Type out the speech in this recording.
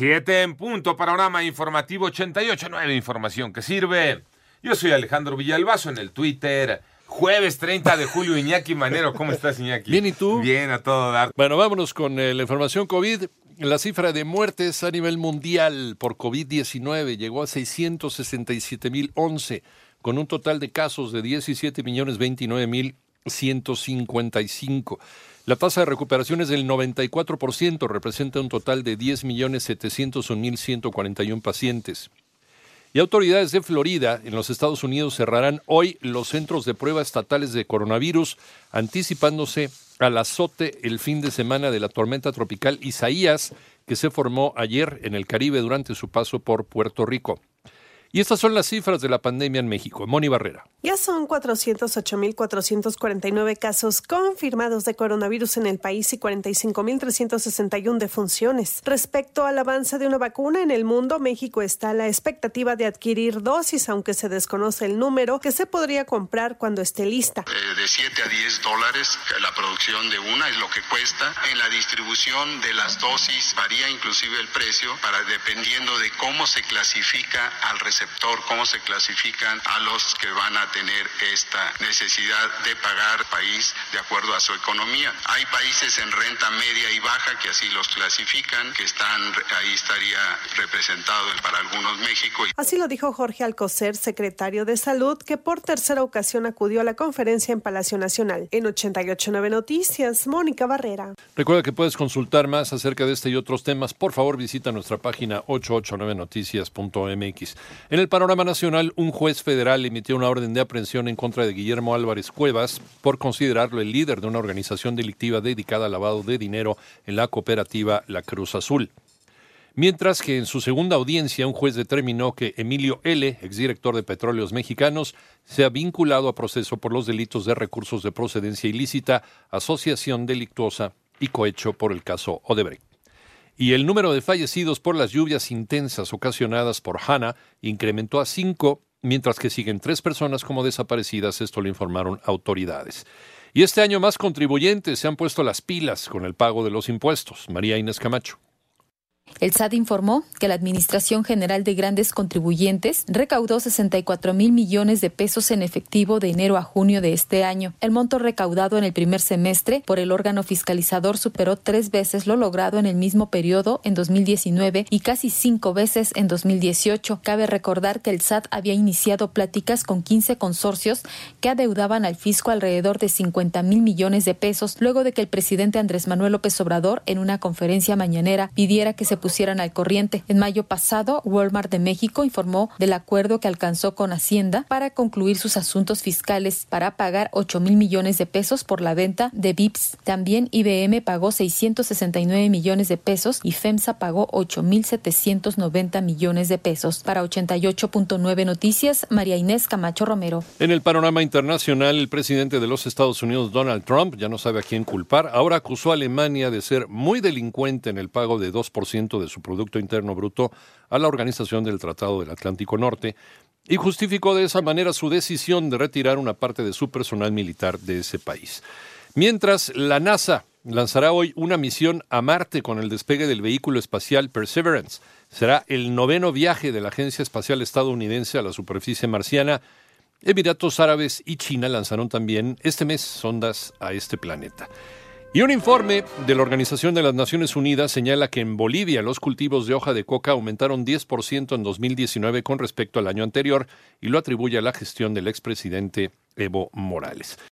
Siete en punto, panorama informativo 88.9, información que sirve. Yo soy Alejandro Villalbazo en el Twitter. Jueves 30 de julio, Iñaki Manero. ¿Cómo estás, Iñaki? Bien, ¿y tú? Bien, a todo dar. Bueno, vámonos con eh, la información COVID. La cifra de muertes a nivel mundial por COVID-19 llegó a 667.011, con un total de casos de 17.029.155. La tasa de recuperación es del 94%, representa un total de 10.701.141 pacientes. Y autoridades de Florida, en los Estados Unidos, cerrarán hoy los centros de prueba estatales de coronavirus, anticipándose al azote el fin de semana de la tormenta tropical Isaías, que se formó ayer en el Caribe durante su paso por Puerto Rico. Y estas son las cifras de la pandemia en México. Moni Barrera. Ya son 408.449 casos confirmados de coronavirus en el país y 45.361 defunciones. Respecto al avance de una vacuna en el mundo, México está a la expectativa de adquirir dosis, aunque se desconoce el número que se podría comprar cuando esté lista. Eh, de 7 a 10 dólares la producción de una es lo que cuesta. En la distribución de las dosis varía inclusive el precio para dependiendo de cómo se clasifica al receptor cómo se clasifican a los que van a tener esta necesidad de pagar país de acuerdo a su economía. Hay países en renta media y baja que así los clasifican, que están, ahí estaría representado para algunos México. Así lo dijo Jorge Alcocer, secretario de Salud, que por tercera ocasión acudió a la conferencia en Palacio Nacional. En 889 Noticias, Mónica Barrera. Recuerda que puedes consultar más acerca de este y otros temas. Por favor, visita nuestra página 889noticias.mx. En el panorama nacional, un juez federal emitió una orden de aprehensión en contra de Guillermo Álvarez Cuevas por considerarlo el líder de una organización delictiva dedicada al lavado de dinero en la cooperativa La Cruz Azul. Mientras que en su segunda audiencia un juez determinó que Emilio L., exdirector de Petróleos Mexicanos, se ha vinculado a proceso por los delitos de recursos de procedencia ilícita, asociación delictuosa y cohecho por el caso Odebrecht y el número de fallecidos por las lluvias intensas ocasionadas por Hanna incrementó a cinco, mientras que siguen tres personas como desaparecidas, esto lo informaron autoridades. Y este año más contribuyentes se han puesto las pilas con el pago de los impuestos. María Inés Camacho. El SAT informó que la Administración General de Grandes Contribuyentes recaudó 64 mil millones de pesos en efectivo de enero a junio de este año. El monto recaudado en el primer semestre por el órgano fiscalizador superó tres veces lo logrado en el mismo periodo en 2019 y casi cinco veces en 2018. Cabe recordar que el SAT había iniciado pláticas con 15 consorcios que adeudaban al fisco alrededor de 50 mil millones de pesos luego de que el presidente Andrés Manuel López Obrador en una conferencia mañanera pidiera que se pusieran al corriente. En mayo pasado, Walmart de México informó del acuerdo que alcanzó con Hacienda para concluir sus asuntos fiscales para pagar 8 mil millones de pesos por la venta de VIPS. También IBM pagó 669 millones de pesos y FEMSA pagó 8 mil 790 millones de pesos. Para 88.9 Noticias, María Inés Camacho Romero. En el panorama internacional, el presidente de los Estados Unidos, Donald Trump, ya no sabe a quién culpar, ahora acusó a Alemania de ser muy delincuente en el pago de 2% de su Producto Interno Bruto a la Organización del Tratado del Atlántico Norte y justificó de esa manera su decisión de retirar una parte de su personal militar de ese país. Mientras la NASA lanzará hoy una misión a Marte con el despegue del vehículo espacial Perseverance. Será el noveno viaje de la Agencia Espacial Estadounidense a la superficie marciana. Emiratos Árabes y China lanzaron también este mes sondas a este planeta. Y un informe de la Organización de las Naciones Unidas señala que en Bolivia los cultivos de hoja de coca aumentaron 10% en 2019 con respecto al año anterior y lo atribuye a la gestión del expresidente Evo Morales.